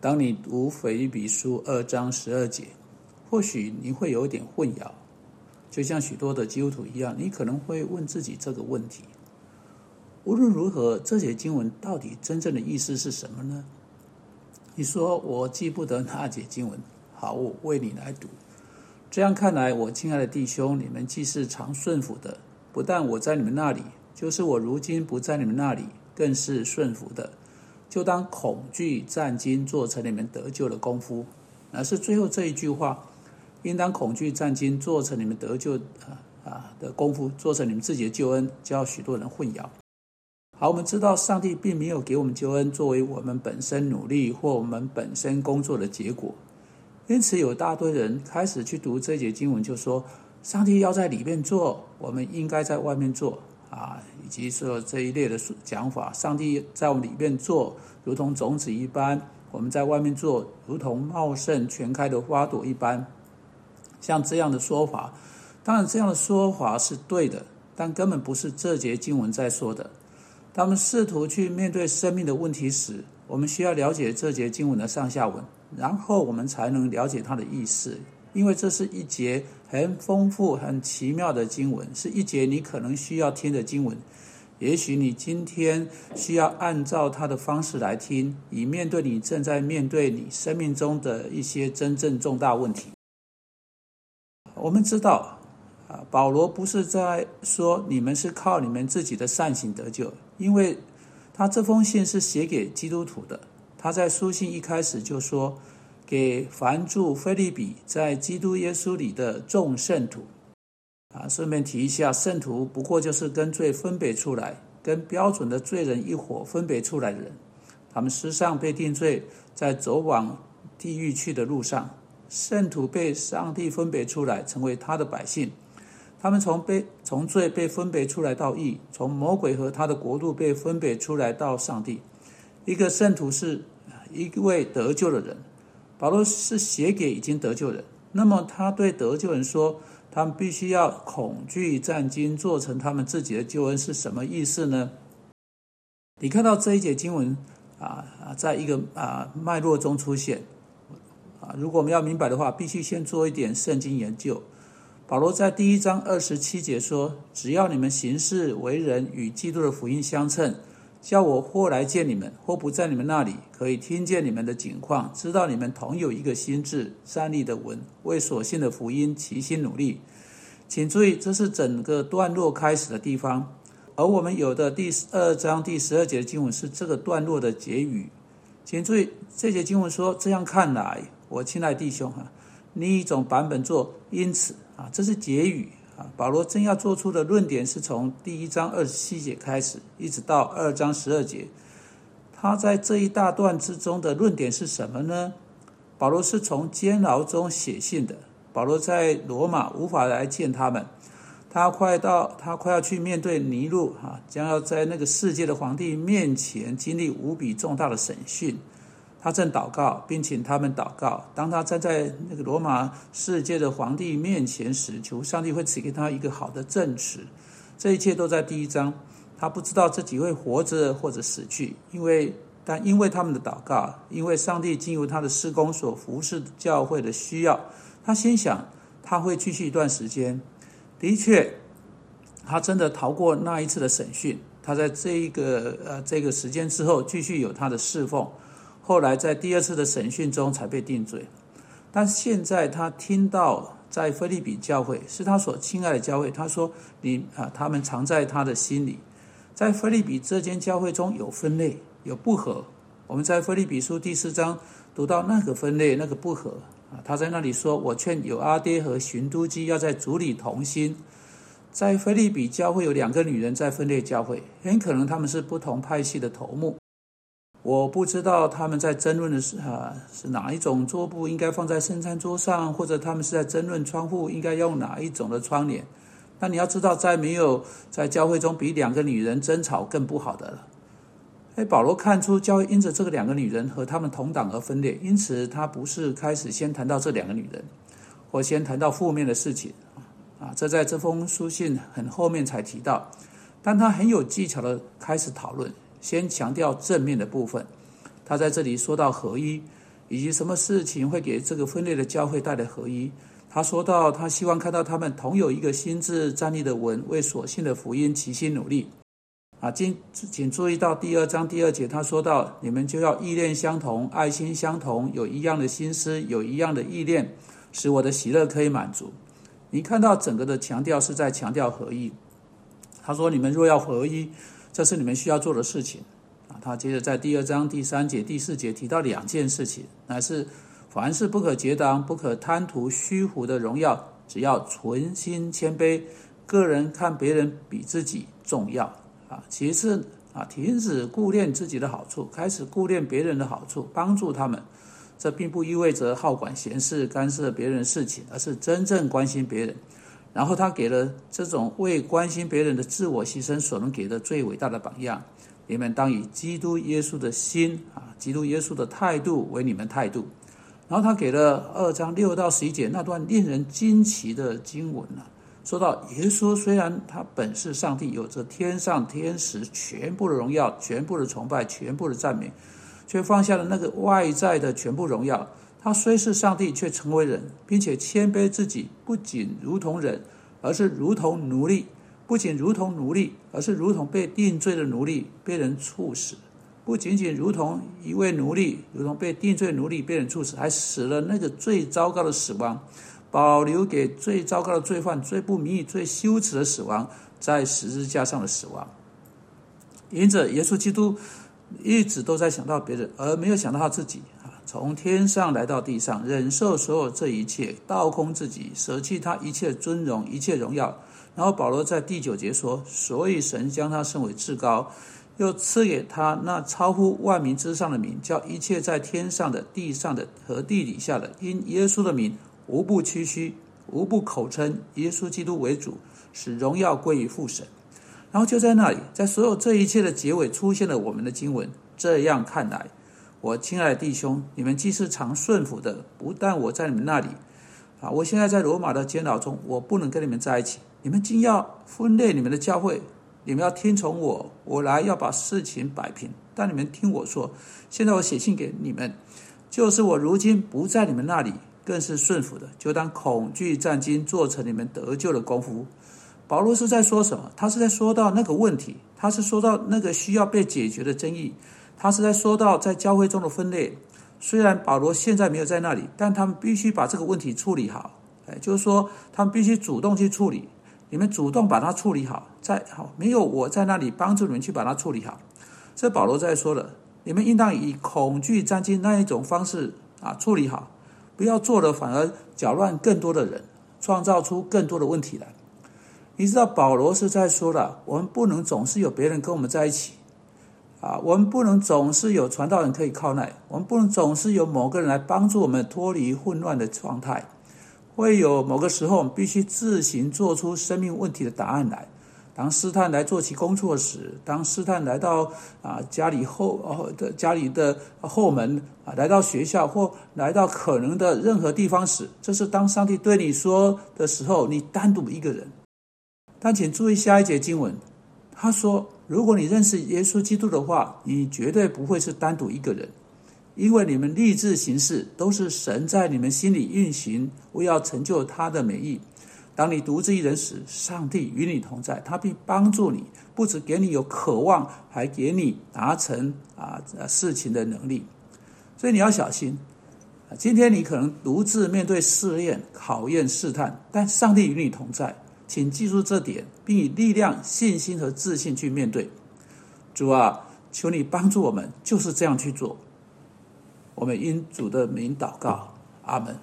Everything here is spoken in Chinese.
当你读腓立比书二章十二节，或许你会有一点混淆，就像许多的基督徒一样，你可能会问自己这个问题：无论如何，这节经文到底真正的意思是什么呢？你说我记不得那节经文，好，我为你来读。这样看来，我亲爱的弟兄，你们既是常顺服的，不但我在你们那里，就是我如今不在你们那里，更是顺服的。就当恐惧战惊做成你们得救的功夫，而是最后这一句话，应当恐惧战惊做成你们得救啊啊的功夫，做成你们自己的救恩，叫许多人混淆。好，我们知道上帝并没有给我们救恩作为我们本身努力或我们本身工作的结果，因此有大堆人开始去读这节经文，就说上帝要在里面做，我们应该在外面做。啊，以及说这一类的讲法，上帝在我们里面做，如同种子一般；我们在外面做，如同茂盛全开的花朵一般。像这样的说法，当然这样的说法是对的，但根本不是这节经文在说的。当我们试图去面对生命的问题时，我们需要了解这节经文的上下文，然后我们才能了解它的意思。因为这是一节很丰富、很奇妙的经文，是一节你可能需要听的经文。也许你今天需要按照它的方式来听，以面对你正在面对你生命中的一些真正重大问题。我们知道，啊，保罗不是在说你们是靠你们自己的善行得救。因为他这封信是写给基督徒的，他在书信一开始就说：“给凡住菲利比在基督耶稣里的众圣徒。”啊，顺便提一下，圣徒不过就是跟罪分别出来、跟标准的罪人一伙分别出来的人。他们世上被定罪，在走往地狱去的路上，圣徒被上帝分别出来，成为他的百姓。他们从被从罪被分别出来到义，从魔鬼和他的国度被分别出来到上帝。一个圣徒是一位得救的人，保罗是写给已经得救人。那么他对得救人说，他们必须要恐惧战惊，做成他们自己的救恩，是什么意思呢？你看到这一节经文啊啊，在一个啊脉络中出现啊，如果我们要明白的话，必须先做一点圣经研究。保罗在第一章二十七节说：“只要你们行事为人与基督的福音相称，叫我或来见你们，或不在你们那里，可以听见你们的景况，知道你们同有一个心智，站立的稳，为所信的福音齐心努力。”请注意，这是整个段落开始的地方，而我们有的第二章第十二节的经文是这个段落的结语。请注意，这节经文说：“这样看来，我亲爱弟兄哈，另一种版本做因此。”啊，这是结语保罗正要做出的论点是从第一章二十七节开始，一直到二章十二节。他在这一大段之中的论点是什么呢？保罗是从监牢中写信的。保罗在罗马无法来见他们，他快到，他快要去面对尼禄啊，将要在那个世界的皇帝面前经历无比重大的审讯。他正祷告，并请他们祷告。当他站在那个罗马世界的皇帝面前时，求上帝会赐给他一个好的证词。这一切都在第一章。他不知道自己会活着或者死去，因为但因为他们的祷告，因为上帝进入他的施工所服侍教会的需要，他心想他会继续一段时间。的确，他真的逃过那一次的审讯。他在这一个呃这个时间之后，继续有他的侍奉。后来在第二次的审讯中才被定罪，但现在他听到在菲利比教会是他所亲爱的教会，他说：“你啊，他们藏在他的心里。”在菲利比这间教会中有分类，有不和。我们在菲利比书第四章读到那个分类，那个不和啊，他在那里说：“我劝有阿爹和寻都基要在主里同心。”在菲利比教会有两个女人在分裂教会，很可能他们是不同派系的头目。我不知道他们在争论的是啊是哪一种桌布应该放在圣餐桌上，或者他们是在争论窗户应该用哪一种的窗帘。那你要知道，在没有在教会中比两个女人争吵更不好的了。哎，保罗看出教会因着这个两个女人和他们同党而分裂，因此他不是开始先谈到这两个女人，或先谈到负面的事情啊。这在这封书信很后面才提到，但他很有技巧的开始讨论。先强调正面的部分，他在这里说到合一，以及什么事情会给这个分裂的教会带来合一。他说到，他希望看到他们同有一个心智站立的稳，为所信的福音齐心努力。啊，请请注意到第二章第二节，他说到，你们就要意念相同，爱心相同，有一样的心思，有一样的意念，使我的喜乐可以满足。你看到整个的强调是在强调合一。他说，你们若要合一，这是你们需要做的事情。啊，他接着在第二章第三节、第四节提到两件事情，乃是。凡事不可结党，不可贪图虚浮的荣耀，只要存心谦卑，个人看别人比自己重要啊。其次啊，停止顾念自己的好处，开始顾念别人的好处，帮助他们。这并不意味着好管闲事、干涉别人事情，而是真正关心别人。然后他给了这种为关心别人的自我牺牲所能给的最伟大的榜样。你们当以基督耶稣的心啊，基督耶稣的态度为你们态度。然后他给了二章六到十一节那段令人惊奇的经文呢，说到耶稣虽然他本是上帝，有着天上天使全部的荣耀、全部的崇拜、全部的赞美，却放下了那个外在的全部荣耀。他虽是上帝，却成为人，并且谦卑自己，不仅如同人，而是如同奴隶；不仅如同奴隶，而是如同被定罪的奴隶，被人处死。不仅仅如同一位奴隶，如同被定罪奴隶被人处死，还死了那个最糟糕的死亡，保留给最糟糕的罪犯、最不名誉、最羞耻的死亡，在十字架上的死亡。因此，耶稣基督一直都在想到别人，而没有想到他自己！从天上来到地上，忍受所有这一切，倒空自己，舍弃他一切尊荣、一切荣耀。然后保罗在第九节说：“所以神将他升为至高。”又赐给他那超乎万民之上的名，叫一切在天上的、地上的和地底下的，因耶稣的名，无不屈膝，无不口称耶稣基督为主，使荣耀归于父神。然后就在那里，在所有这一切的结尾，出现了我们的经文。这样看来，我亲爱的弟兄，你们既是常顺服的，不但我在你们那里，啊，我现在在罗马的监牢中，我不能跟你们在一起，你们竟要分裂你们的教会。你们要听从我，我来要把事情摆平。但你们听我说，现在我写信给你们，就是我如今不在你们那里，更是顺服的，就当恐惧战惊，做成你们得救的功夫。保罗是在说什么？他是在说到那个问题，他是说到那个需要被解决的争议，他是在说到在教会中的分裂。虽然保罗现在没有在那里，但他们必须把这个问题处理好。哎，就是说，他们必须主动去处理。你们主动把它处理好，在好没有我在那里帮助你们去把它处理好。这保罗在说了，你们应当以恐惧战惊那一种方式啊处理好，不要做了反而搅乱更多的人，创造出更多的问题来。你知道保罗是在说了，我们不能总是有别人跟我们在一起啊，我们不能总是有传道人可以靠赖，我们不能总是有某个人来帮助我们脱离混乱的状态。会有某个时候，我们必须自行做出生命问题的答案来。当试探来做其工作时，当试探来到啊家里后哦的家里的后门啊，来到学校或来到可能的任何地方时，这是当上帝对你说的时候，你单独一个人。但请注意下一节经文，他说：如果你认识耶稣基督的话，你绝对不会是单独一个人。因为你们立志行事，都是神在你们心里运行，为要成就他的美意。当你独自一人时，上帝与你同在，他必帮助你，不止给你有渴望，还给你达成啊事情的能力。所以你要小心。今天你可能独自面对试验、考验、试探，但上帝与你同在，请记住这点，并以力量、信心和自信去面对。主啊，求你帮助我们，就是这样去做。我们因主的名祷告，阿门。